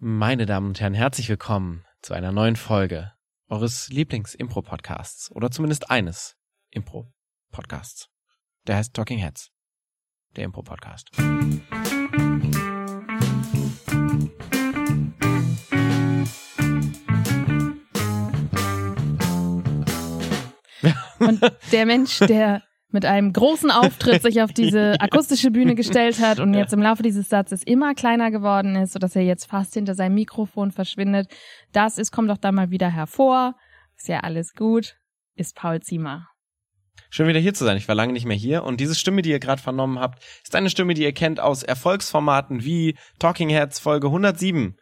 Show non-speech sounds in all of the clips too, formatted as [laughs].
Meine Damen und Herren, herzlich willkommen zu einer neuen Folge eures Lieblings-Impro-Podcasts oder zumindest eines Impro-Podcasts. Der heißt Talking Heads, der Impro-Podcast. Und der Mensch, der mit einem großen Auftritt sich auf diese [laughs] akustische Bühne gestellt hat und jetzt im Laufe dieses Satzes immer kleiner geworden ist, sodass er jetzt fast hinter seinem Mikrofon verschwindet. Das ist, kommt doch da mal wieder hervor. Ist ja alles gut. Ist Paul Ziemer. Schön wieder hier zu sein. Ich war lange nicht mehr hier und diese Stimme, die ihr gerade vernommen habt, ist eine Stimme, die ihr kennt aus Erfolgsformaten wie Talking Heads Folge 107.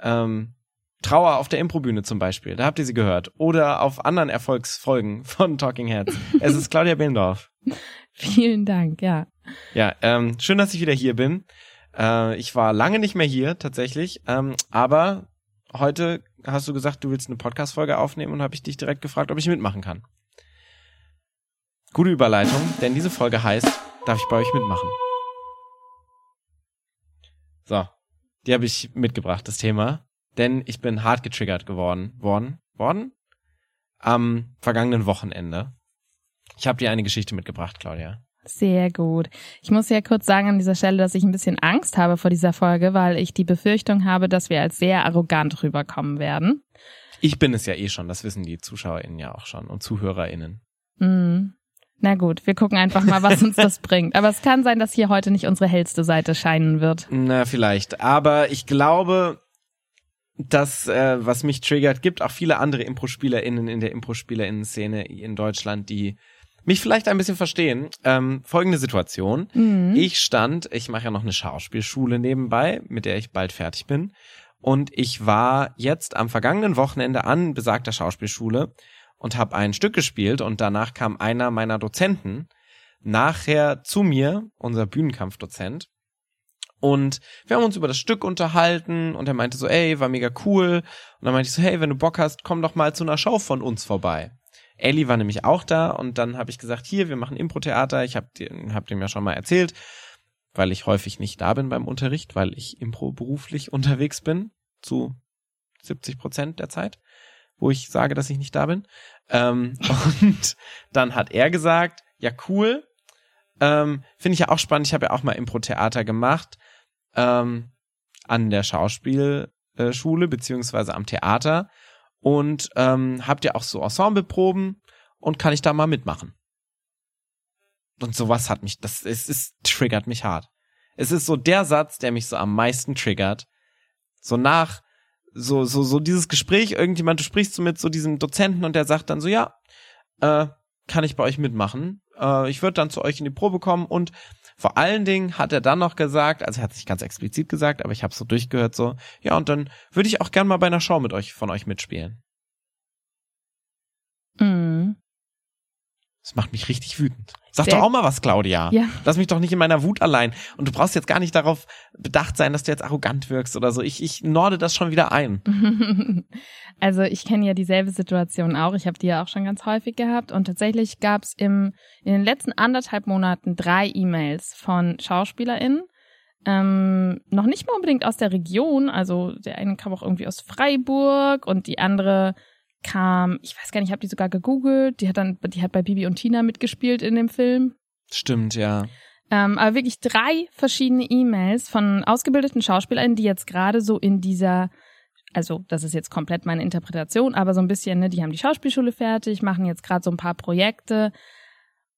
Ähm, Trauer auf der Improbühne zum Beispiel, da habt ihr sie gehört. Oder auf anderen Erfolgsfolgen von Talking Heads. Es ist Claudia Behlendorf. [laughs] Vielen Dank, ja. Ja, ähm, schön, dass ich wieder hier bin. Äh, ich war lange nicht mehr hier, tatsächlich. Ähm, aber heute hast du gesagt, du willst eine Podcast-Folge aufnehmen und habe ich dich direkt gefragt, ob ich mitmachen kann. Gute Überleitung, denn diese Folge heißt, darf ich bei euch mitmachen? So, die habe ich mitgebracht, das Thema denn ich bin hart getriggert geworden, worden, worden am vergangenen Wochenende. Ich habe dir eine Geschichte mitgebracht, Claudia. Sehr gut. Ich muss ja kurz sagen an dieser Stelle, dass ich ein bisschen Angst habe vor dieser Folge, weil ich die Befürchtung habe, dass wir als sehr arrogant rüberkommen werden. Ich bin es ja eh schon, das wissen die ZuschauerInnen ja auch schon und ZuhörerInnen. Mm. Na gut, wir gucken einfach mal, was uns [laughs] das bringt. Aber es kann sein, dass hier heute nicht unsere hellste Seite scheinen wird. Na, vielleicht. Aber ich glaube, das, äh, was mich triggert, gibt auch viele andere Impro-SpielerInnen in der Impro-SpielerInnen-Szene in Deutschland, die mich vielleicht ein bisschen verstehen. Ähm, folgende Situation. Mhm. Ich stand, ich mache ja noch eine Schauspielschule nebenbei, mit der ich bald fertig bin. Und ich war jetzt am vergangenen Wochenende an besagter Schauspielschule und habe ein Stück gespielt und danach kam einer meiner Dozenten nachher zu mir, unser Bühnenkampfdozent, und wir haben uns über das Stück unterhalten und er meinte so, ey, war mega cool. Und dann meinte ich so, hey, wenn du Bock hast, komm doch mal zu einer Show von uns vorbei. Ellie war nämlich auch da und dann habe ich gesagt, hier, wir machen Impro-Theater. Ich habe hab dem ja schon mal erzählt, weil ich häufig nicht da bin beim Unterricht, weil ich Impro beruflich unterwegs bin, zu 70 Prozent der Zeit, wo ich sage, dass ich nicht da bin. Ähm, [laughs] und dann hat er gesagt, ja cool, ähm, finde ich ja auch spannend. Ich habe ja auch mal Impro-Theater gemacht ähm, an der Schauspielschule beziehungsweise am Theater und ähm, habt ihr auch so Ensembleproben und kann ich da mal mitmachen? Und sowas hat mich, das es, es triggert mich hart. Es ist so der Satz, der mich so am meisten triggert. So nach, so, so, so dieses Gespräch, irgendjemand, du sprichst so mit so diesem Dozenten und der sagt dann so, ja, äh, kann ich bei euch mitmachen? Äh, ich würde dann zu euch in die Probe kommen und vor allen Dingen hat er dann noch gesagt, also er hat es nicht ganz explizit gesagt, aber ich habe so durchgehört so, ja, und dann würde ich auch gern mal bei einer Show mit euch von euch mitspielen. Das macht mich richtig wütend. Sag Sehr doch auch mal was, Claudia. Ja. Lass mich doch nicht in meiner Wut allein. Und du brauchst jetzt gar nicht darauf bedacht sein, dass du jetzt arrogant wirkst oder so. Ich, ich norde das schon wieder ein. [laughs] Also ich kenne ja dieselbe Situation auch. Ich habe die ja auch schon ganz häufig gehabt. Und tatsächlich gab es im in den letzten anderthalb Monaten drei E-Mails von SchauspielerInnen. Ähm, noch nicht mal unbedingt aus der Region. Also der eine kam auch irgendwie aus Freiburg und die andere kam, ich weiß gar nicht, ich habe die sogar gegoogelt. Die hat dann, die hat bei Bibi und Tina mitgespielt in dem Film. Stimmt, ja. Ähm, aber wirklich drei verschiedene E-Mails von ausgebildeten Schauspielern, die jetzt gerade so in dieser, also das ist jetzt komplett meine Interpretation, aber so ein bisschen, ne, die haben die Schauspielschule fertig, machen jetzt gerade so ein paar Projekte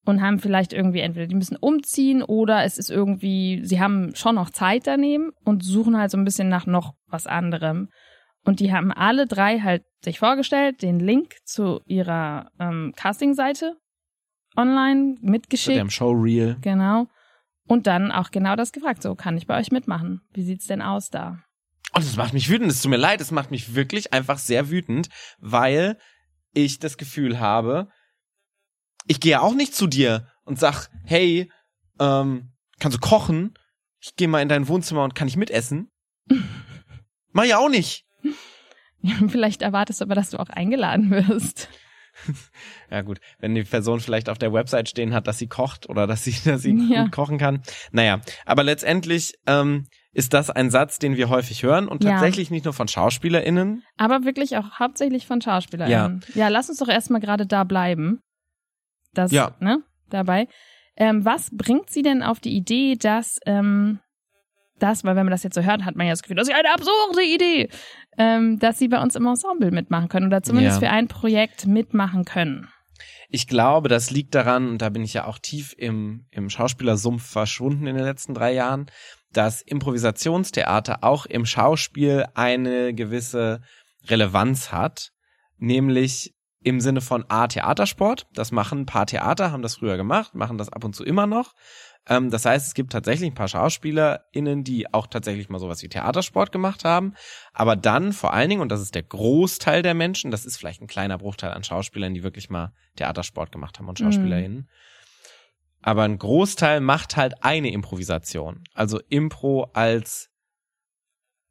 und haben vielleicht irgendwie entweder die müssen umziehen oder es ist irgendwie, sie haben schon noch Zeit daneben und suchen halt so ein bisschen nach noch was anderem. Und die haben alle drei halt sich vorgestellt, den Link zu ihrer ähm, Casting-Seite online mitgeschickt. Zu dem Showreel. Genau. Und dann auch genau das gefragt. So, kann ich bei euch mitmachen? Wie sieht's denn aus da? Und es macht mich wütend. Es tut mir leid. Es macht mich wirklich einfach sehr wütend, weil ich das Gefühl habe, ich gehe auch nicht zu dir und sag, hey, ähm, kannst du kochen? Ich gehe mal in dein Wohnzimmer und kann ich mitessen? [laughs] Mach ja auch nicht. [laughs] Vielleicht erwartest du aber, dass du auch eingeladen wirst. [laughs] Ja gut, wenn die Person vielleicht auf der Website stehen hat, dass sie kocht oder dass sie, dass sie ja. gut kochen kann. Naja, aber letztendlich, ähm, ist das ein Satz, den wir häufig hören und Ja. tatsächlich nicht nur von SchauspielerInnen. Aber wirklich auch hauptsächlich von SchauspielerInnen. Ja, lass uns doch erstmal gerade da bleiben. Das, Ja. ne, dabei. Ähm, was bringt sie denn auf die Idee, dass ähm, das, weil wenn man das jetzt so hört, hat man ja das Gefühl, das ist ja eine absurde Idee, ähm, dass sie bei uns im Ensemble mitmachen können oder zumindest Ja. für ein Projekt mitmachen können. Ich glaube, das liegt daran, und da bin ich ja auch tief im, im Schauspielersumpf verschwunden in den letzten drei Jahren, dass Improvisationstheater auch im Schauspiel eine gewisse Relevanz hat, nämlich im Sinne von A, Theatersport. Das machen ein paar Theater, haben das früher gemacht, machen das ab und zu immer noch. Ähm, das heißt, es gibt tatsächlich ein paar SchauspielerInnen, die auch tatsächlich mal sowas wie Theatersport gemacht haben. Aber dann vor allen Dingen, und das ist der Großteil der Menschen, das ist vielleicht ein kleiner Bruchteil an Schauspielern, die wirklich mal Theatersport gemacht haben und SchauspielerInnen. Aber ein Großteil macht halt eine Improvisation. Also Impro als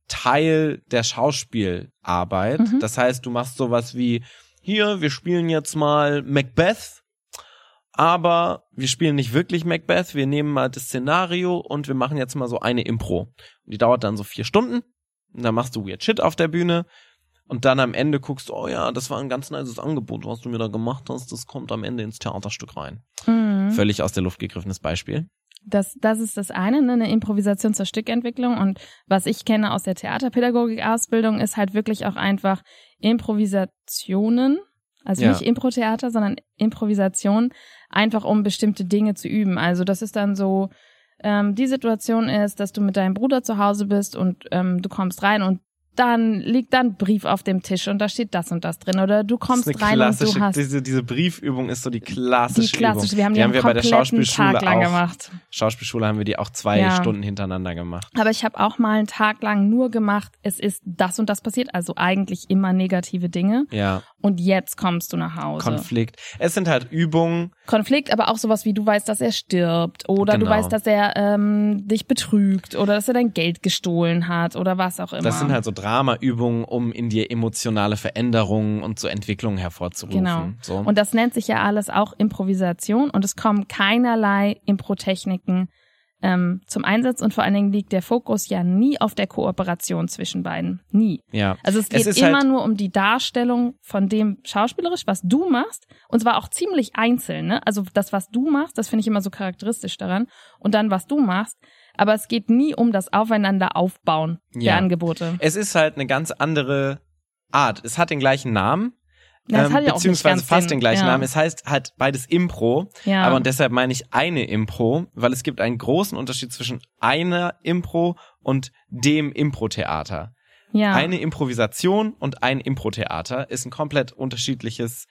Teil der Schauspielarbeit. Mhm. Das heißt, du machst sowas wie, hier, wir spielen jetzt mal Macbeth, aber wir spielen nicht wirklich Macbeth, wir nehmen mal das Szenario und wir machen jetzt mal so eine Impro. Und die dauert dann so vier Stunden. Und dann machst du Weird Shit auf der Bühne. Und dann am Ende guckst du, oh ja, das war ein ganz nices Angebot, was du mir da gemacht hast. Das kommt am Ende ins Theaterstück rein. Mhm. Völlig aus der Luft gegriffenes Beispiel. Das, das ist das eine, ne? eine Improvisation zur Stückentwicklung. Und was ich kenne aus der Theaterpädagogik-Ausbildung, ist halt wirklich auch einfach Improvisationen, also Ja. nicht Impro-Theater, sondern Improvisation, einfach um bestimmte Dinge zu üben. Also das ist dann so, ähm, die Situation ist, dass du mit deinem Bruder zu Hause bist und ähm, du kommst rein und dann liegt dann ein Brief auf dem Tisch und da steht das und das drin. Oder du kommst rein und du klassische, hast diese, diese Briefübung ist so die die klassische, klassische, Übung. wir haben die, die haben wir bei der Schauspielschule Tag lang auch. gemacht. Schauspielschule haben wir die auch zwei Ja. Stunden hintereinander gemacht. Aber ich habe auch mal einen Tag lang nur gemacht, es ist das und das passiert, also eigentlich immer negative Dinge. Ja, Und jetzt kommst du nach Hause. Konflikt. Es sind halt Übungen, Konflikt, aber auch sowas wie du weißt, dass er stirbt oder du Genau. weißt, dass er ähm, dich betrügt oder dass er dein Geld gestohlen hat oder was auch immer. das sind halt so Dramaübungen, um in dir emotionale Veränderungen und so Entwicklungen hervorzurufen. Genau. So. Und das nennt sich ja alles auch Improvisation und es kommen keinerlei Impro-Techniken ähm, zum Einsatz und vor allen Dingen liegt der Fokus ja nie auf der Kooperation zwischen beiden. Nie. ja. Also es Es geht ist immer halt- nur um die Darstellung von dem schauspielerisch, was du machst, und zwar auch ziemlich einzeln. Ne? Also das, was du machst, das finde ich immer so charakteristisch daran, und dann, was du machst. Aber es geht nie um das Aufeinander aufbauen der Ja. Angebote. Es ist halt eine ganz andere Art. Es hat den gleichen Namen, Ja, das ähm, hat nicht beziehungsweise fast Sinn. den gleichen ja. Namen. Es heißt halt beides Impro, Ja. aber und deshalb meine ich eine Impro, weil es gibt einen großen Unterschied zwischen einer Impro und dem Impro-Theater. ja. Eine Improvisation und ein Impro-Theater ist ein komplett unterschiedliches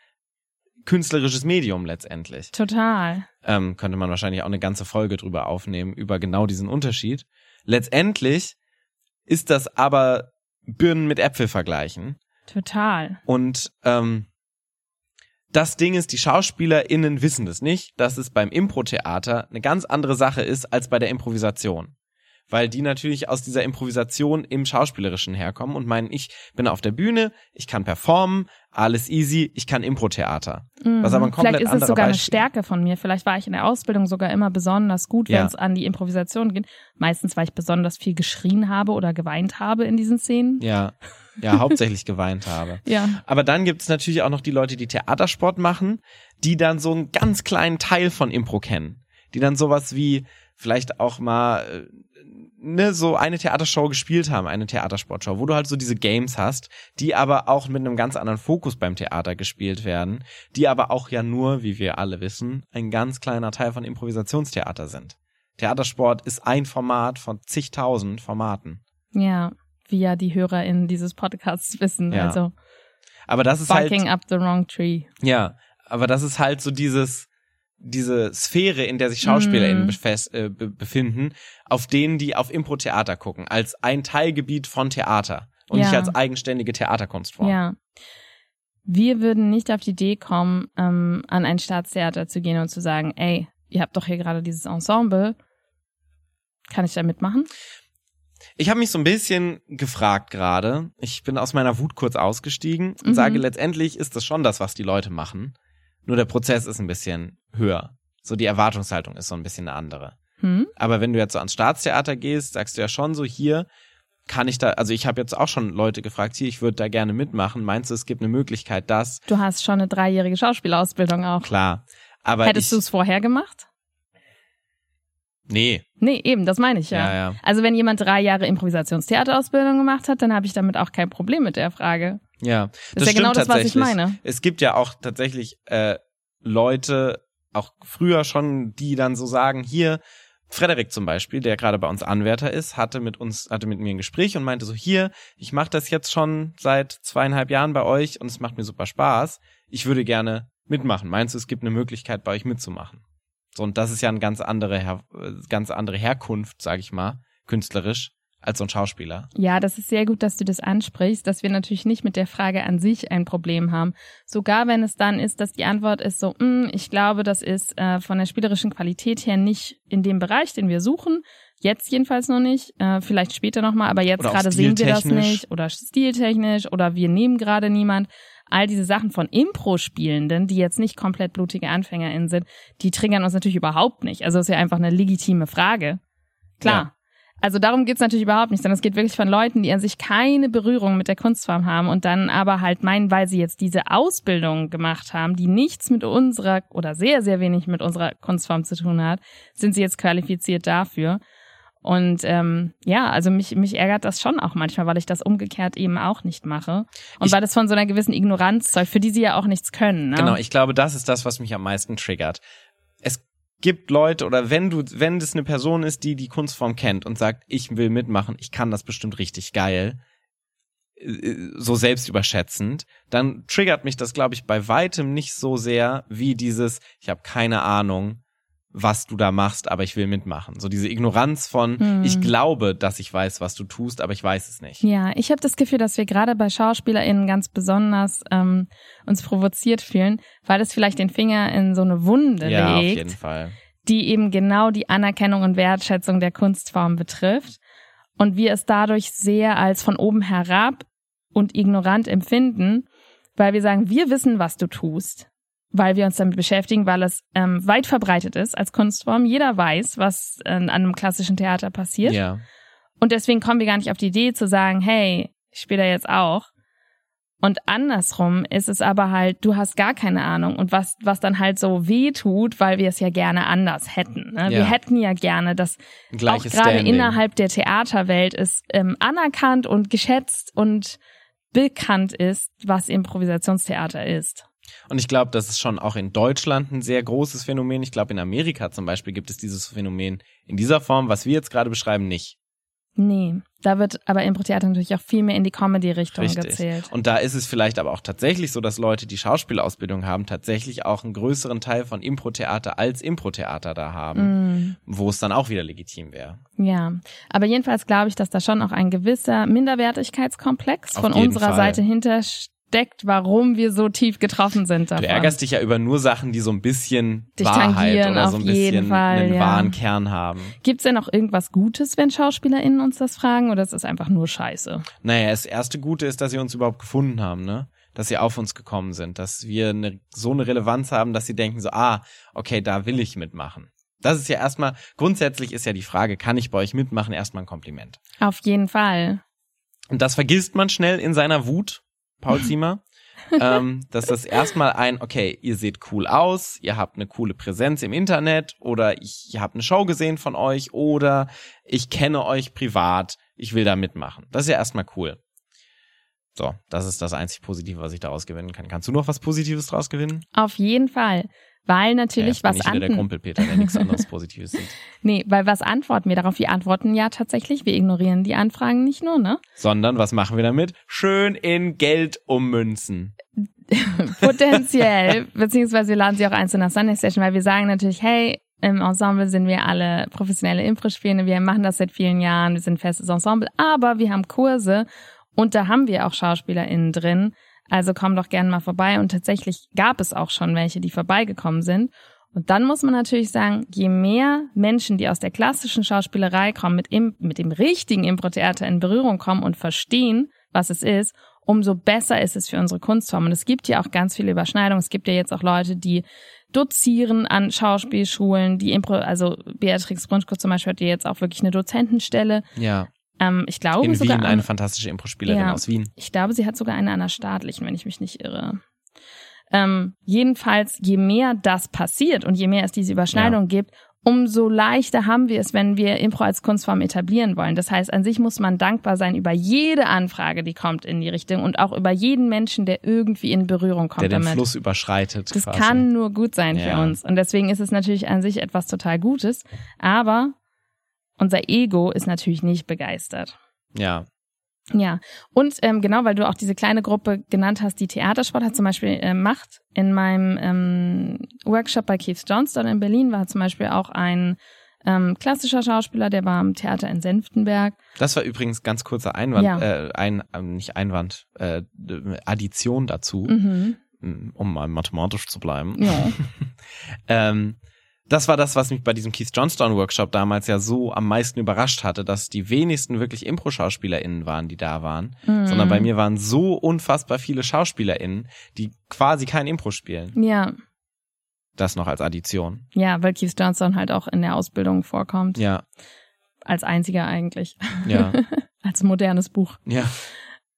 künstlerisches Medium letztendlich. Total. Ähm, könnte man wahrscheinlich auch eine ganze Folge drüber aufnehmen, über genau diesen Unterschied. Letztendlich ist das aber Birnen mit Äpfel vergleichen. Total. Und ähm, das Ding ist, die SchauspielerInnen wissen das nicht, dass es beim Impro-Theater eine ganz andere Sache ist als bei der Improvisation. Weil die natürlich aus dieser Improvisation im Schauspielerischen herkommen und meinen, ich bin auf der Bühne, ich kann performen, alles easy, ich kann Impro-Theater. Was aber ein Mhm. komplett Vielleicht ist es sogar eine Beispiel. Stärke von mir. Vielleicht war ich in der Ausbildung sogar immer besonders gut, wenn Ja. es an die Improvisation geht. Meistens, weil ich besonders viel geschrien habe oder geweint habe in diesen Szenen. Ja, ja, [laughs] hauptsächlich geweint habe. Ja. Aber dann gibt es natürlich auch noch die Leute, die Theatersport machen, die dann so einen ganz kleinen Teil von Impro kennen. Die dann sowas wie vielleicht auch mal äh, ne, so eine Theatershow gespielt haben, eine Theatersportshow, wo du halt so diese Games hast, die aber auch mit einem ganz anderen Fokus beim Theater gespielt werden, die aber auch ja nur, wie wir alle wissen, ein ganz kleiner Teil von Improvisationstheater sind. Theatersport ist ein Format von zigtausend Formaten. Ja. Wie ja die HörerInnen dieses Podcasts wissen. Ja. Also Aber das ist halt barking up the wrong tree. Ja, aber das ist halt so dieses, diese Sphäre, in der sich SchauspielerInnen Mm. befest, äh, be befinden, auf denen die auf Impro-Theater gucken, als ein Teilgebiet von Theater und Ja. nicht als eigenständige Theaterkunstform. Ja. Wir würden nicht auf die Idee kommen, ähm, an ein Staatstheater zu gehen und zu sagen, ey, ihr habt doch hier gerade dieses Ensemble. Kann ich da mitmachen? Ich habe mich so ein bisschen gefragt gerade. Ich bin aus meiner Wut kurz ausgestiegen und Mhm. sage, letztendlich ist das schon das, was die Leute machen. Nur der Prozess ist ein bisschen höher. So die Erwartungshaltung ist so ein bisschen eine andere. Hm? Aber wenn du jetzt so ans Staatstheater gehst, sagst du ja schon so hier, kann ich da, also ich habe jetzt auch schon Leute gefragt, hier, ich würde da gerne mitmachen. Meinst du, es gibt eine Möglichkeit, dass? Du hast schon eine dreijährige Schauspielausbildung auch. Klar. Aber Hättest du es vorher gemacht? Nee. Nee, eben, das meine ich ja. Ja, ja. Also wenn jemand drei Jahre Improvisationstheaterausbildung gemacht hat, dann habe ich damit auch kein Problem mit der Frage. Ja, Das, ist ja genau das, was ich meine. Es gibt ja auch tatsächlich äh, Leute, auch früher schon, die dann so sagen, hier, Frederik zum Beispiel, der gerade bei uns Anwärter ist, hatte mit uns, hatte mit mir ein Gespräch und meinte so, hier, ich mache das jetzt schon seit zweieinhalb Jahren bei euch und es macht mir super Spaß. Ich würde gerne mitmachen. Meinst du, es gibt eine Möglichkeit, bei euch mitzumachen? So, und das ist ja eine ganz andere, Her äh, ganz andere Herkunft, sag ich mal, künstlerisch, als so ein Schauspieler. Ja, das ist sehr gut, dass du das ansprichst, dass wir natürlich nicht mit der Frage an sich ein Problem haben. Sogar wenn es dann ist, dass die Antwort ist so, "Mm, ich glaube, das ist äh, von der spielerischen Qualität her nicht in dem Bereich, den wir suchen. Jetzt jedenfalls noch nicht, äh, vielleicht später nochmal, aber jetzt gerade sehen wir das nicht oder stiltechnisch oder wir nehmen gerade niemand. All diese Sachen von Impro-Spielenden, die jetzt nicht komplett blutige AnfängerInnen sind, die triggern uns natürlich überhaupt nicht. Also ist ja einfach eine legitime Frage. Klar. Ja. Also darum geht's natürlich überhaupt nicht, sondern es geht wirklich von Leuten, die an sich keine Berührung mit der Kunstform haben und dann aber halt meinen, weil sie jetzt diese Ausbildung gemacht haben, die nichts mit unserer oder sehr, sehr wenig mit unserer Kunstform zu tun hat, sind sie jetzt qualifiziert dafür. Und ähm, ja, also mich, mich ärgert das schon auch manchmal, weil ich das umgekehrt eben auch nicht mache. Und Ich- weil das von so einer gewissen Ignoranz zeugt, für die sie ja auch nichts können. Ne? Genau, ich glaube, das ist das, was mich am meisten triggert. Es gibt Leute oder wenn du, wenn das eine Person ist, die die Kunstform kennt und sagt, ich will mitmachen, ich kann das bestimmt richtig geil, äh, so selbst überschätzend, dann triggert mich das, glaube ich, bei weitem nicht so sehr wie dieses, ich habe keine Ahnung, was du da machst, aber ich will mitmachen. So diese Ignoranz von, Hm. ich glaube, dass ich weiß, was du tust, aber ich weiß es nicht. Ja, ich habe das Gefühl, dass wir gerade bei SchauspielerInnen ganz besonders ähm, uns provoziert fühlen, weil es vielleicht den Finger in so eine Wunde Ja, auf legt, jeden Fall. die eben genau die Anerkennung und Wertschätzung der Kunstform betrifft und wir es dadurch sehr als von oben herab und ignorant empfinden, weil wir sagen, wir wissen, was du tust, weil wir uns damit beschäftigen, weil es ähm, weit verbreitet ist als Kunstform. Jeder weiß, was äh, an einem klassischen Theater passiert. Ja. Und deswegen kommen wir gar nicht auf die Idee zu sagen, hey, ich spiele da jetzt auch. Und andersrum ist es aber halt, du hast gar keine Ahnung. Und was, was dann halt so weh tut, weil wir es ja gerne anders hätten. Ne? Ja. Wir hätten ja gerne, dass auch gerade innerhalb der Theaterwelt es ähm, anerkannt und geschätzt und bekannt ist, was Improvisationstheater ist. Und ich glaube, das ist schon auch in Deutschland ein sehr großes Phänomen. Ich glaube, in Amerika zum Beispiel gibt es dieses Phänomen in dieser Form, was wir jetzt gerade beschreiben, nicht. Nee, da wird aber Impro-Theater natürlich auch viel mehr in die Comedy-Richtung gezählt. Und da ist es vielleicht aber auch tatsächlich so, dass Leute, die Schauspielausbildung haben, tatsächlich auch einen größeren Teil von Impro-Theater als Impro-Theater da haben, Mm. wo es dann auch wieder legitim wäre. Ja, aber jedenfalls glaube ich, dass da schon auch ein gewisser Minderwertigkeitskomplex Auf von unserer Fall. Seite hintersteckt, warum wir so tief getroffen sind davon. Du ärgerst dich ja über nur Sachen, die so ein bisschen Dich Wahrheit oder so ein bisschen Fall, einen ja. wahren Kern haben. Gibt's denn auch irgendwas Gutes, wenn SchauspielerInnen uns das fragen, oder ist es einfach nur Scheiße? Naja, das erste Gute ist, dass sie uns überhaupt gefunden haben, ne? Dass sie auf uns gekommen sind, dass wir eine, so eine Relevanz haben, dass sie denken so, ah, okay, da will ich mitmachen. Das ist ja erstmal, grundsätzlich ist ja die Frage, kann ich bei euch mitmachen, erstmal ein Kompliment. Auf jeden Fall. Und das vergisst man schnell in seiner Wut, Paul [laughs] Ziemer, ähm, dass das erstmal ein, okay, ihr seht cool aus, ihr habt eine coole Präsenz im Internet oder ich, habe eine Show gesehen von euch oder ich kenne euch privat, ich will da mitmachen. Das ist ja erstmal cool. So, das ist das einzig Positive, was ich daraus gewinnen kann. Kannst du noch was Positives daraus gewinnen? Auf jeden Fall. Weil natürlich ja, was wieder der Kumpel Peter, der nichts anderes [laughs] Positives sieht. Nee, weil was antworten wir darauf? Wir antworten ja tatsächlich, wir ignorieren die Anfragen nicht nur, ne? Sondern, was machen wir damit? Schön in Geld ummünzen. [laughs] Potenziell, beziehungsweise wir laden sie auch einzeln nach Sunday Session, weil wir sagen natürlich, hey, im Ensemble sind wir alle professionelle Impro-Spielende, wir machen das seit vielen Jahren, wir sind ein festes Ensemble, aber wir haben Kurse und da haben wir auch SchauspielerInnen drin, also komm doch gerne mal vorbei und tatsächlich gab es auch schon welche, die vorbeigekommen sind. Und dann muss man natürlich sagen, je mehr Menschen, die aus der klassischen Schauspielerei kommen, mit, im, mit dem richtigen Impro-Theater in Berührung kommen und verstehen, was es ist, umso besser ist es für unsere Kunstform. Und es gibt ja auch ganz viele Überschneidungen. Es gibt ja jetzt auch Leute, die dozieren an Schauspielschulen, die Impro, also Beatrix Brunschko zum Beispiel hat ja jetzt auch wirklich eine Dozentenstelle. Ja. Ähm, ich glaube In sogar Wien an, eine fantastische Impro-Spielerin Ja. aus Wien. ich glaube, sie hat sogar eine an der staatlichen, wenn ich mich nicht irre. Ähm, jedenfalls, je mehr das passiert und je mehr es diese Überschneidung gibt, umso leichter haben wir es, wenn wir Impro als Kunstform etablieren wollen. Das heißt, an sich muss man dankbar sein über jede Anfrage, die kommt in die Richtung und auch über jeden Menschen, der irgendwie in Berührung kommt der den damit. Fluss überschreitet. Das quasi. kann nur gut sein für Ja. uns. Und deswegen ist es natürlich an sich etwas total Gutes. Aber unser Ego ist natürlich nicht begeistert. Ja. Ja, und ähm, genau, weil du auch diese kleine Gruppe genannt hast, die Theatersport hat zum Beispiel äh, macht. In meinem ähm, Workshop bei Keith Johnston in Berlin war zum Beispiel auch ein ähm, klassischer Schauspieler, der war am Theater in Senftenberg. Das war übrigens ganz kurzer Einwand, Ja. äh, ein, äh, nicht Einwand, äh, Addition dazu, Mhm. um mal mathematisch zu bleiben. Ja. [laughs] Ähm, das war das, was mich bei diesem Keith Johnstone Workshop damals ja so am meisten überrascht hatte, dass die wenigsten wirklich Impro-SchauspielerInnen waren, die da waren, Mhm. sondern bei mir waren so unfassbar viele SchauspielerInnen, die quasi kein Impro spielen. Ja, Das noch als Addition. ja, weil Keith Johnston halt auch in der Ausbildung vorkommt. Ja, Als einziger eigentlich. ja, [laughs] Als modernes Buch. ja.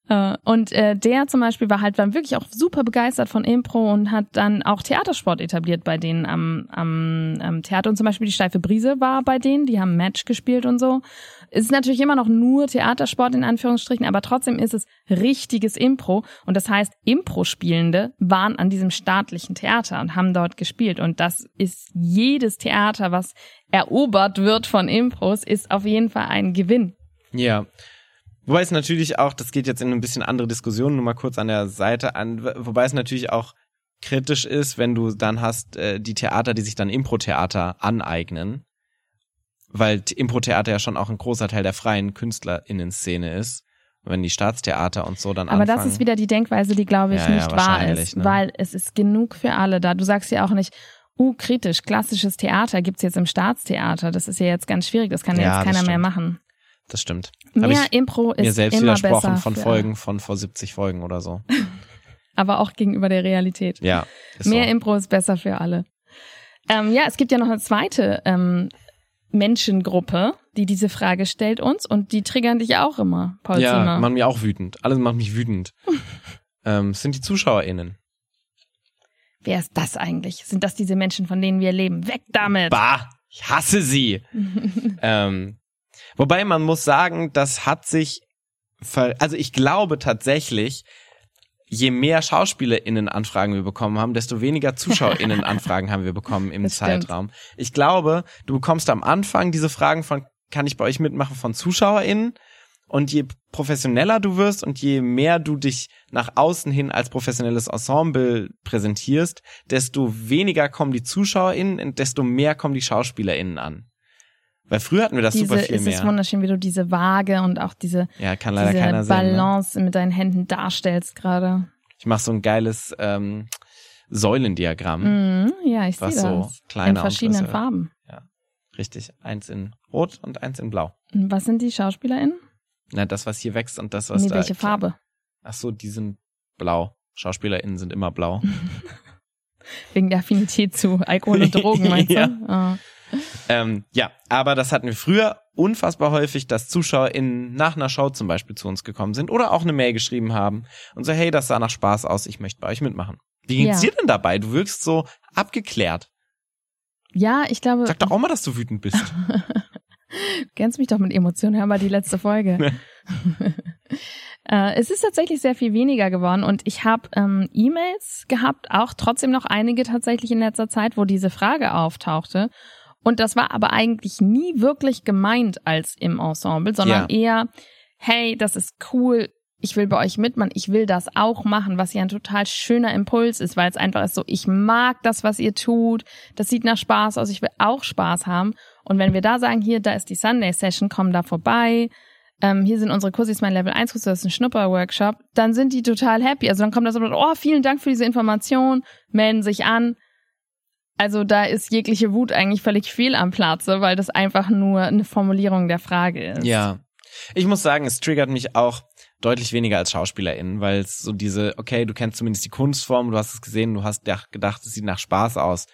Äh, Und äh, der zum Beispiel war halt dann wirklich auch super begeistert von Impro und hat dann auch Theatersport etabliert bei denen am, am, am Theater. Und zum Beispiel die Steife Brise war bei denen, die haben Match gespielt und so. Es ist natürlich immer noch nur Theatersport in Anführungsstrichen, aber trotzdem ist es richtiges Impro. Und das heißt, Impro-Spielende waren an diesem staatlichen Theater und haben dort gespielt. Und das ist jedes Theater, was erobert wird von Impros, ist auf jeden Fall ein Gewinn. Ja. Wobei es natürlich auch, das geht jetzt in ein bisschen andere Diskussionen, nur mal kurz an der Seite an, wobei es natürlich auch kritisch ist, wenn du dann hast äh, die Theater, die sich dann Impro-Theater aneignen, weil Impro-Theater ja schon auch ein großer Teil der freien KünstlerInnen-Szene ist. Wenn die Staatstheater und so dann Aber anfangen. das ist wieder die Denkweise, die, glaube ich, Ja, ja, nicht wahr wahrscheinlich, ist, ne? weil es ist genug für alle da. Du sagst ja auch nicht, uh, kritisch, klassisches Theater gibt's jetzt im Staatstheater. Das ist ja jetzt ganz schwierig, das kann ja, Ja, jetzt keiner mehr machen. Das stimmt. Hab Mehr ich Impro ist Mir selbst immer widersprochen besser von Folgen von vor 70 Folgen oder so. [laughs] Aber auch gegenüber der Realität. Ja. Mehr so. Impro ist besser für alle. Ähm, ja, es gibt ja noch eine zweite ähm, Menschengruppe, die diese Frage stellt uns und die triggern dich auch immer, Paul Ja, Zimmer. machen mich auch wütend. Alles macht mich wütend. [laughs] ähm, sind die ZuschauerInnen. Wer ist das eigentlich? Sind das diese Menschen, von denen wir leben? Weg damit! Bah, ich hasse sie. [laughs] ähm, wobei man muss sagen, das hat sich, ver also ich glaube tatsächlich, je mehr SchauspielerInnen-Anfragen wir bekommen haben, desto weniger ZuschauerInnen-Anfragen [laughs] haben wir bekommen im Das stimmt. Zeitraum. Ich glaube, du bekommst am Anfang diese Fragen von, kann ich bei euch mitmachen, von ZuschauerInnen? Und je professioneller du wirst und je mehr du dich nach außen hin als professionelles Ensemble präsentierst, desto weniger kommen die ZuschauerInnen und desto mehr kommen die SchauspielerInnen an. Weil früher hatten wir das diese, super viel es ist mehr. wunderschön, wie du diese Waage und auch diese, Ja, diese keiner sehen. Ne? Balance mit deinen Händen darstellst gerade. Ich mache so ein geiles ähm, Säulendiagramm. Mhm, ja, ich sehe Was das. so kleiner In verschiedenen. Farben. Richtig. Eins in Rot und eins in Blau. Und Was sind die SchauspielerInnen? Na, das, was hier wächst und das, was Nee, da. welche Farbe? Ach so, die sind blau. SchauspielerInnen sind immer blau. [laughs] Wegen der Affinität zu Alkohol und [laughs] Drogen, meinst Ja. du? Ähm, ja, aber das hatten wir früher unfassbar häufig, dass ZuschauerInnen nach einer Show zum Beispiel zu uns gekommen sind oder auch eine Mail geschrieben haben und so, hey, das sah nach Spaß aus, ich möchte bei euch mitmachen. Wie geht's Ja. dir denn dabei? Du wirkst so abgeklärt. Ja, ich glaube, Sag doch auch mal, dass du wütend bist. du [laughs] kennst mich doch mit Emotionen, hör mal die letzte Folge. [laughs] [laughs] äh, es ist tatsächlich sehr viel weniger geworden und ich habe ähm, E-Mails gehabt, auch trotzdem noch einige tatsächlich in letzter Zeit, wo diese Frage auftauchte. Und das war aber eigentlich nie wirklich gemeint als im Ensemble, sondern eher, hey, das ist cool, ich will bei euch mitmachen, ich will das auch machen, was ja ein total schöner Impuls ist, weil es einfach ist so, ich mag das, was ihr tut, das sieht nach Spaß aus, ich will auch Spaß haben. Und wenn wir da sagen, hier, da ist die Sunday Session, komm da vorbei, ähm, hier sind unsere Kurse, mein Level 1 Kurs, das ist ein Schnupper-Workshop, dann sind die total happy. Also dann kommt das so, oh, vielen Dank für diese Information, melden sich an. Also da ist jegliche Wut eigentlich völlig fehl am Platze, weil das einfach nur eine Formulierung der Frage ist. Ja. Ich muss sagen, es triggert mich auch deutlich weniger als SchauspielerInnen, weil es so diese, okay, du kennst zumindest die Kunstform, du hast es gesehen, du hast gedacht, es sieht nach Spaß aus.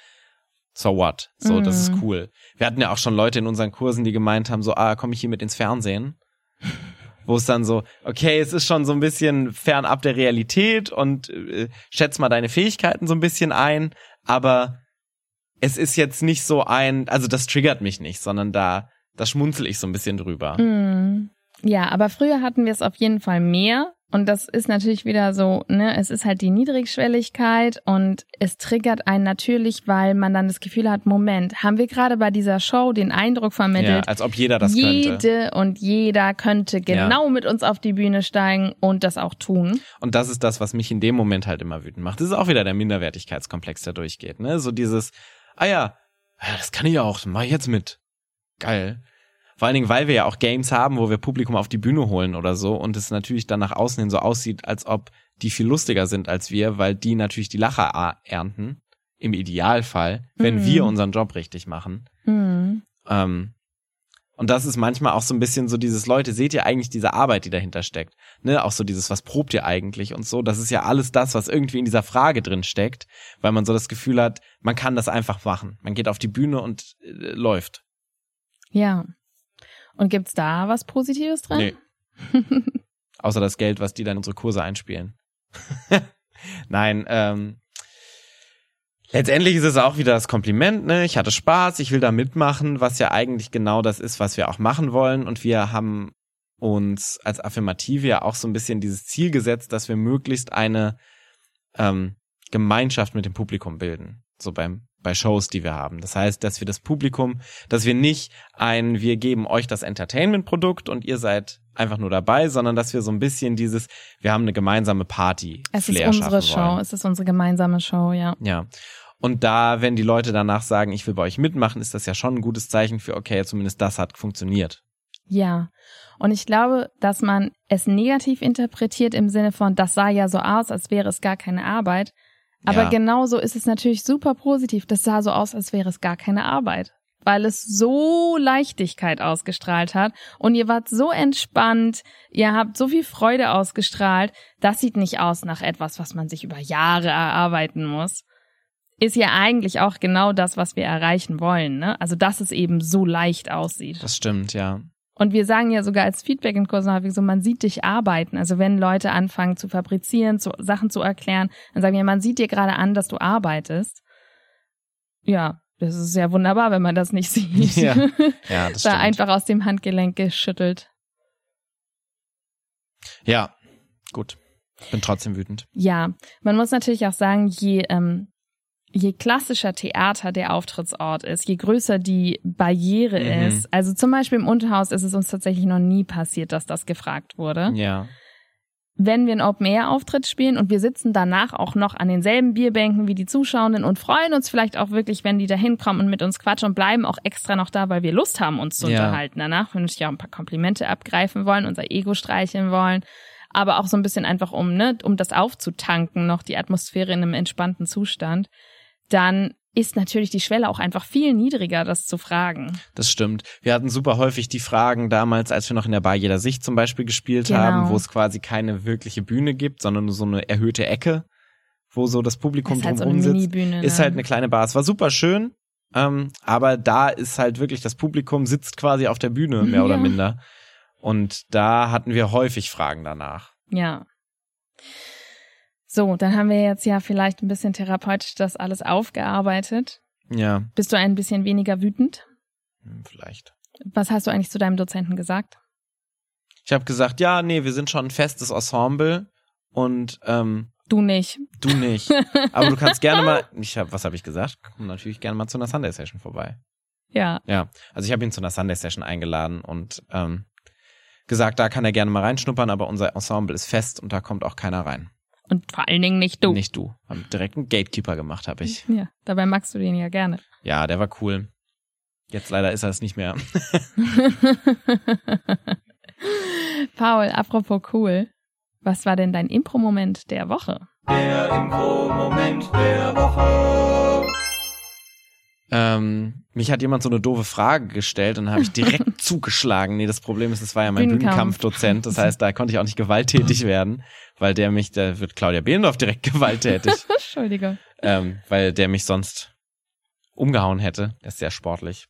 So what? So, mhm. das ist mhm. cool. Wir hatten ja auch schon Leute in unseren Kursen, die gemeint haben, so, ah, komme ich hier mit ins Fernsehen? [laughs] Wo es dann so, okay, es ist schon so ein bisschen fernab der Realität und äh, schätz mal deine Fähigkeiten so ein bisschen ein, aber es ist jetzt nicht so ein, also das triggert mich nicht, sondern da, da schmunzel ich so ein bisschen drüber. Mhm. Ja, aber früher hatten wir es auf jeden Fall mehr. Und das ist natürlich wieder so, ne, es ist halt die Niedrigschwelligkeit und es triggert einen natürlich, weil man dann das Gefühl hat, Moment, haben wir gerade bei dieser Show den Eindruck vermittelt, ja, als ob jeder das jede könnte. Jede und jeder könnte genau ja. mit uns auf die Bühne steigen und das auch tun. Und das ist das, was mich in dem Moment halt immer wütend macht. Das ist auch wieder der Minderwertigkeitskomplex, der durchgeht, ne? So dieses, ah ja, das kann ich auch, mach ich jetzt mit. Geil. Vor allen Dingen, weil wir ja auch Games haben, wo wir Publikum auf die Bühne holen oder so und es natürlich dann nach außen hin so aussieht, als ob die viel lustiger sind als wir, weil die natürlich die Lacher ernten. Im Idealfall, wenn mhm. wir unseren Job richtig machen. Mhm. Ähm, und das ist manchmal auch so ein bisschen so dieses, Leute, seht ihr eigentlich diese Arbeit, die dahinter steckt? Ne, auch so dieses, was probt ihr eigentlich und so. Das ist ja alles das, was irgendwie in dieser Frage drin steckt, weil man so das Gefühl hat, man kann das einfach machen. Man geht auf die Bühne und äh, läuft. Ja. Und gibt's da was Positives dran? Nee. [laughs] Außer das Geld, was die dann in unsere Kurse einspielen. [laughs] Nein, ähm, letztendlich ist es auch wieder das Kompliment, ne? Ich hatte Spaß, ich will da mitmachen, was ja eigentlich genau das ist, was wir auch machen wollen. Und wir haben uns als Affirmative ja auch so ein bisschen dieses Ziel gesetzt, dass wir möglichst eine ähm, Gemeinschaft mit dem Publikum bilden. So beim bei Shows, die wir haben. Das heißt, dass wir das Publikum, dass wir nicht ein, wir geben euch das Entertainment-Produkt und ihr seid einfach nur dabei, sondern dass wir so ein bisschen dieses, wir haben eine gemeinsame Party. Es ist unsere Show, es ist unsere gemeinsame Show, ja. Ja. Und da, wenn die Leute danach sagen, ich will bei euch mitmachen, ist das ja schon ein gutes Zeichen für, okay, zumindest das hat funktioniert. Ja. Und ich glaube, dass man es negativ interpretiert im Sinne von, das sah ja so aus, als wäre es gar keine Arbeit. Aber ja. genauso ist es natürlich super positiv. Das sah so aus, als wäre es gar keine Arbeit. Weil es so Leichtigkeit ausgestrahlt hat und ihr wart so entspannt, ihr habt so viel Freude ausgestrahlt. Das sieht nicht aus nach etwas, was man sich über Jahre erarbeiten muss. Ist ja eigentlich auch genau das, was wir erreichen wollen, ne? Also, dass es eben so leicht aussieht. Das stimmt, ja. Und wir sagen ja sogar als Feedback in Kursen häufig so, man sieht dich arbeiten. Also wenn Leute anfangen zu fabrizieren, zu, Sachen zu erklären, dann sagen wir, man sieht dir gerade an, dass du arbeitest. Ja, das ist ja wunderbar, wenn man das nicht sieht. [laughs] Ja, ja das [laughs] da einfach aus dem Handgelenk geschüttelt. Ja, gut. Bin trotzdem wütend. Ja, man muss natürlich auch sagen, je ähm, je klassischer Theater der Auftrittsort ist, je größer die Barriere mhm. ist. Also zum Beispiel im Unterhaus ist es uns tatsächlich noch nie passiert, dass das gefragt wurde. Ja. Wenn wir einen Open-Air-Auftritt spielen und wir sitzen danach auch noch an denselben Bierbänken wie die Zuschauenden und freuen uns vielleicht auch wirklich, wenn die da hinkommen und mit uns quatschen und bleiben auch extra noch da, weil wir Lust haben, uns zu ja. unterhalten danach, wenn wir auch ein paar Komplimente abgreifen wollen, unser Ego streicheln wollen, aber auch so ein bisschen einfach um, ne, um das aufzutanken, noch die Atmosphäre in einem entspannten Zustand dann ist natürlich die Schwelle auch einfach viel niedriger, das zu fragen. Das stimmt. Wir hatten super häufig die Fragen damals, als wir noch in der Bar jeder Sicht zum Beispiel gespielt genau. haben, wo es quasi keine wirkliche Bühne gibt, sondern nur so eine erhöhte Ecke, wo so das Publikum ist halt drumherum so sitzt. Ne? Ist halt eine kleine Bar. Es war super schön, ähm, aber da ist halt wirklich das Publikum sitzt quasi auf der Bühne, mehr ja. oder minder. Und da hatten wir häufig Fragen danach. Ja. So, dann haben wir jetzt ja vielleicht ein bisschen therapeutisch das alles aufgearbeitet. Ja. Bist du ein bisschen weniger wütend? Hm, vielleicht. Was hast du eigentlich zu deinem Dozenten gesagt? Ich habe gesagt, ja, nee, wir sind schon ein festes Ensemble und ähm, du nicht. Du nicht. [laughs] Aber du kannst gerne mal. Ich hab, was habe ich gesagt? Komm natürlich gerne mal zu einer Sunday Session vorbei. Ja. Ja. Also ich habe ihn zu einer Sunday Session eingeladen und ähm, gesagt, da kann er gerne mal reinschnuppern, aber unser Ensemble ist fest und da kommt auch keiner rein. Und vor allen Dingen nicht du. Nicht du. Hab direkt einen Gatekeeper gemacht, habe ich. Ja, dabei magst du den ja gerne. Ja, der war cool. Jetzt leider ist er es nicht mehr. [laughs] [laughs] Paul, apropos cool. Was war denn dein Impro-Moment der Woche? Der Impro-Moment der Woche. Ähm, mich hat jemand so eine doofe Frage gestellt und dann habe ich direkt [laughs] zugeschlagen. Nee, das Problem ist, es war ja mein Bühnenkampf. Bühnenkampfdozent. Das heißt, da konnte ich auch nicht gewalttätig [laughs] werden, weil der mich, da wird Claudia Behlendorf direkt [laughs] gewalttätig, Entschuldigung. ähm, weil der mich sonst umgehauen hätte. Er ist sehr sportlich.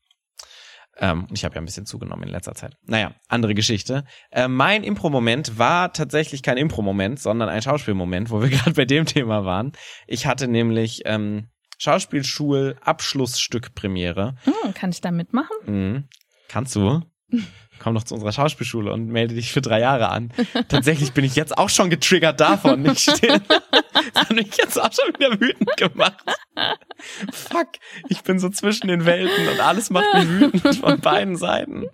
Ähm, ich habe ja ein bisschen zugenommen in letzter Zeit. Naja, andere Geschichte. Äh, mein Impro-Moment war tatsächlich kein Impro-Moment, sondern ein Schauspielmoment, wo wir gerade bei dem Thema waren. Ich hatte nämlich ähm, Schauspielschul-Abschlussstück-Premiere. Hm, kann ich da mitmachen? Mhm. Kannst du? [laughs] Komm doch zu unserer Schauspielschule und melde dich für drei Jahre an. Tatsächlich bin ich jetzt auch schon getriggert davon. Ich stehe, [laughs] das hat mich jetzt auch schon wieder wütend gemacht. Fuck, ich bin so zwischen den Welten und alles macht mich wütend von beiden Seiten.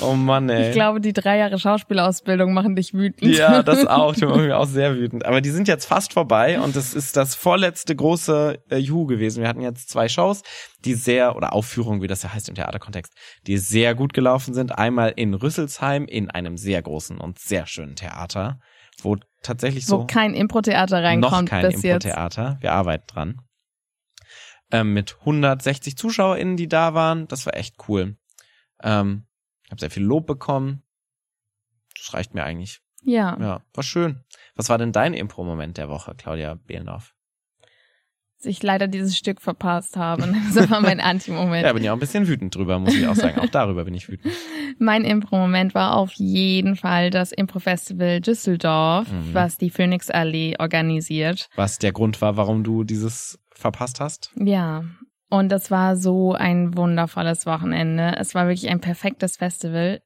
Oh Mann, ey. Ich glaube, die drei Jahre Schauspielausbildung machen dich wütend. Ja, das auch. Die machen mich auch sehr wütend. Aber die sind jetzt fast vorbei und das ist das vorletzte große äh, Juhu gewesen. Wir hatten jetzt zwei Shows, die sehr, oder Aufführungen, wie das ja heißt im Theaterkontext, die sehr gut gelaufen sind. Einmal in Rüsselsheim in einem sehr großen und sehr schönen Theater, wo tatsächlich so Wo kein Impro-Theater reinkommt noch kein. Impro-Theater. Wir arbeiten dran. Ähm, mit 160 ZuschauerInnen, die da waren. Das war echt cool. Ähm, ich habe sehr viel Lob bekommen. Das reicht mir eigentlich. Ja. Ja, war schön. Was war denn dein Impro-Moment der Woche, Claudia Behlendorf? Ich leider dieses Stück verpasst habe. [laughs] Das war mein Anti-Moment. Ja, bin ja auch ein bisschen wütend drüber, muss ich auch sagen. Auch darüber bin ich wütend. [laughs] Mein Impro-Moment war auf jeden Fall das Impro-Festival Düsseldorf, Mhm. was die Phoenix Allee organisiert. Was der Grund war, warum du dieses verpasst hast? Ja. Und das war so ein wundervolles Wochenende. Es war wirklich ein perfektes Festival.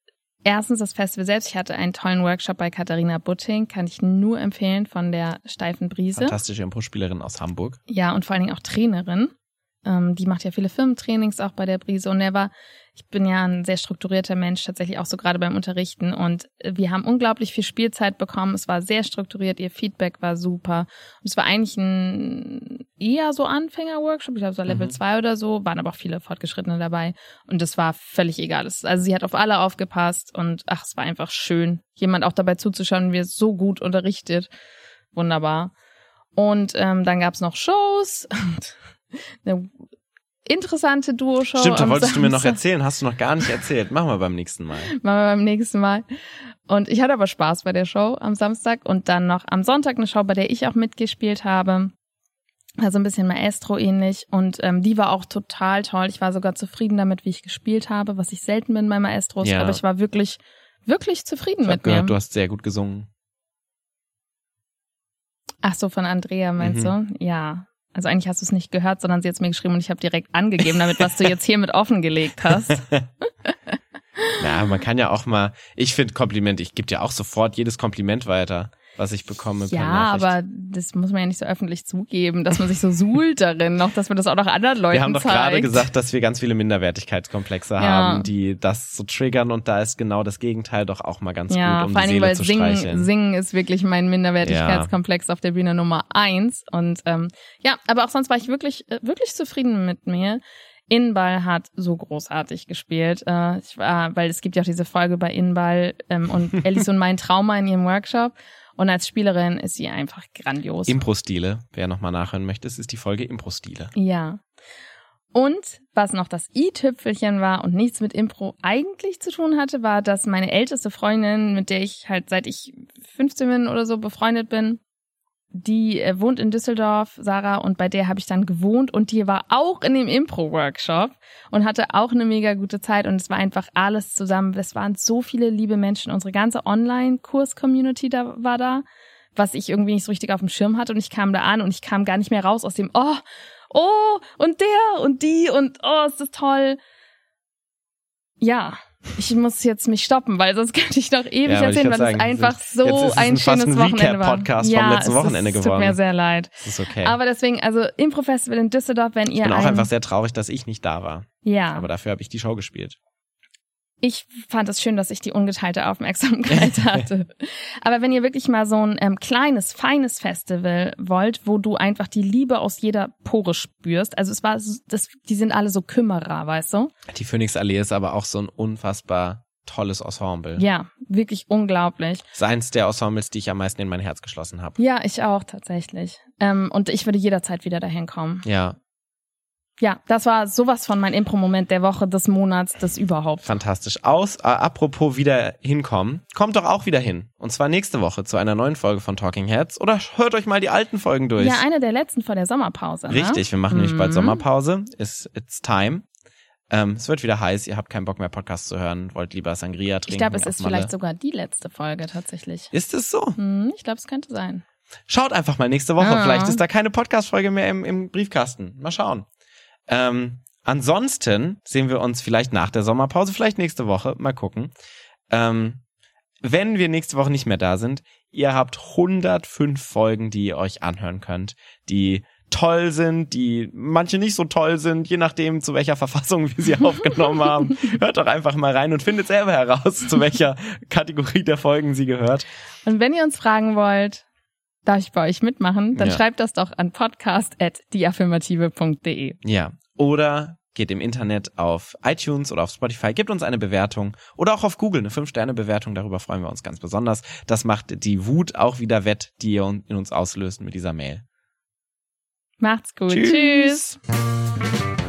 Erstens das Festival selbst. Ich hatte einen tollen Workshop bei Katharina Butting, kann ich nur empfehlen von der steifen Brise. Fantastische Impro-Spielerin aus Hamburg. Ja, und vor allen Dingen auch Trainerin. Ähm, die macht ja viele Firmentrainings auch bei der Brise. Und er war, ich bin ja ein sehr strukturierter Mensch, tatsächlich auch so gerade beim Unterrichten. Und wir haben unglaublich viel Spielzeit bekommen. Es war sehr strukturiert, ihr Feedback war super. Und es war eigentlich ein eher so Anfänger-Workshop, ich glaube, es war Level Mhm. 2 oder so, waren aber auch viele Fortgeschrittene dabei. Und es war völlig egal. Es- Also sie hat auf alle aufgepasst und ach, es war einfach schön, jemand auch dabei zuzuschauen, wie er so gut unterrichtet. Wunderbar. Und ähm, dann gab's noch Shows. [laughs] Eine interessante Duo-Show. Stimmt, da wolltest du mir noch Samstag. erzählen, hast du noch gar nicht erzählt. Machen wir beim nächsten Mal. [laughs] Machen wir beim nächsten Mal. Und ich hatte aber Spaß bei der Show am Samstag und dann noch am Sonntag eine Show, bei der ich auch mitgespielt habe. Also ein bisschen Maestro ähnlich und ähm, die war auch total toll. Ich war sogar zufrieden damit, wie ich gespielt habe, was ich selten bin bei Maestros, Ja. aber ich war wirklich, wirklich zufrieden Ich habe mit mir. gehört, du hast sehr gut gesungen. Ach so, von Andrea meinst Mhm. du? Ja. Also eigentlich hast du es nicht gehört, sondern sie hat mir geschrieben und ich habe direkt angegeben, damit was du jetzt hiermit offengelegt hast. [laughs] Ja, man kann ja auch mal, ich finde Kompliment, ich gebe dir auch sofort jedes Kompliment weiter, was ich bekomme. Ja, aber das muss man ja nicht so öffentlich zugeben, dass man sich so suhlt darin, noch, dass man das auch noch anderen Leuten Wir haben doch zeigt. gerade gesagt, dass wir ganz viele Minderwertigkeitskomplexe Ja. haben, die das so triggern und da ist genau das Gegenteil doch auch mal ganz ja, gut, um vor Seele weil zu Singen, streicheln. Singen ist wirklich mein Minderwertigkeitskomplex auf der Bühne Nummer eins. Und ähm, ja, aber auch sonst war ich wirklich, äh, wirklich zufrieden mit mir. Inball hat so großartig gespielt. Äh, ich war, weil es gibt ja auch diese Folge bei Inball ähm, und [laughs] Alice und mein Trauma in ihrem Workshop. Und als Spielerin ist sie einfach grandios. Impro-Stile, wer nochmal nachhören möchte, es ist die Folge Impro-Stile. Ja. Und was noch das i-Tüpfelchen war und nichts mit Impro eigentlich zu tun hatte, war, dass meine älteste Freundin, mit der ich halt seit ich 15 bin oder so befreundet bin, die äh, wohnt in Düsseldorf, Sarah, und bei der habe ich dann gewohnt und die war auch in dem Impro-Workshop und hatte auch eine mega gute Zeit und es war einfach alles zusammen. Es waren so viele liebe Menschen. Unsere ganze Online-Kurs-Community da war da, was ich irgendwie nicht so richtig auf dem Schirm hatte und ich kam da an und ich kam gar nicht mehr raus aus dem, oh, oh, und der und die und oh, ist das toll. Ja, ich muss jetzt mich stoppen, weil sonst könnte ich noch ewig Ja, erzählen, weil es einfach jetzt so ist ein ein- schönes ein Wochenende war. Vom ja, letzten es ist- Wochenende tut geworden. mir sehr leid. Das ist okay. Aber deswegen, also Impro-Festival in Düsseldorf, wenn ihr ich bin auch ein, einfach sehr traurig, dass ich nicht da war. ja, Aber dafür habe ich die Show gespielt. Ich fand es schön, dass ich die ungeteilte Aufmerksamkeit [laughs] hatte. Aber wenn ihr wirklich mal so ein ähm, kleines, feines Festival wollt, wo du einfach die Liebe aus jeder Pore spürst, also es war, so- das, die sind alle so Kümmerer, weißt du? Die Phoenix Allee ist aber auch so ein unfassbar tolles Ensemble. Ja, wirklich unglaublich. Das ist eins der Ensembles, die ich am meisten in mein Herz geschlossen habe. Ja, ich auch tatsächlich. Ähm, und ich würde jederzeit wieder dahin kommen. Ja. Ja, das war sowas von mein Impro-Moment der Woche, des Monats, des überhaupt. Fantastisch. Aus, äh, apropos wieder hinkommen, kommt doch auch wieder hin. Und zwar nächste Woche zu einer neuen Folge von Talking Heads. Oder hört euch mal die alten Folgen durch. Ja, eine der letzten vor der Sommerpause. Ne? Richtig, wir machen nämlich bald Mhm. Sommerpause. It's, it's time. Ähm, es wird wieder heiß, ihr habt keinen Bock mehr Podcast zu hören, wollt lieber Sangria trinken. Ich glaube, es ist vielleicht sogar die letzte Folge tatsächlich. Ist es so? Hm, ich glaube, es könnte sein. Schaut einfach mal nächste Woche. Ah. Vielleicht ist da keine Podcast-Folge mehr im, im Briefkasten. Mal schauen. Ähm, ansonsten sehen wir uns vielleicht nach der Sommerpause, vielleicht nächste Woche. Mal gucken. Ähm, wenn wir nächste Woche nicht mehr da sind, ihr habt 105 Folgen, die ihr euch anhören könnt, die toll sind, die manche nicht so toll sind, je nachdem, zu welcher [laughs] Verfassung wir sie aufgenommen haben. Hört doch einfach mal rein und findet selber heraus, zu welcher Kategorie der Folgen sie gehört. Und wenn ihr uns fragen wollt, darf ich bei euch mitmachen, dann Ja. schreibt das doch an podcast.deaffirmative.de. Ja. Oder geht im Internet auf iTunes oder auf Spotify, gebt uns eine Bewertung oder auch auf Google eine 5-Sterne-Bewertung, darüber freuen wir uns ganz besonders. Das macht die Wut auch wieder wett, die ihr in uns auslöst mit dieser Mail. Macht's gut. Tschüss. Tschüss.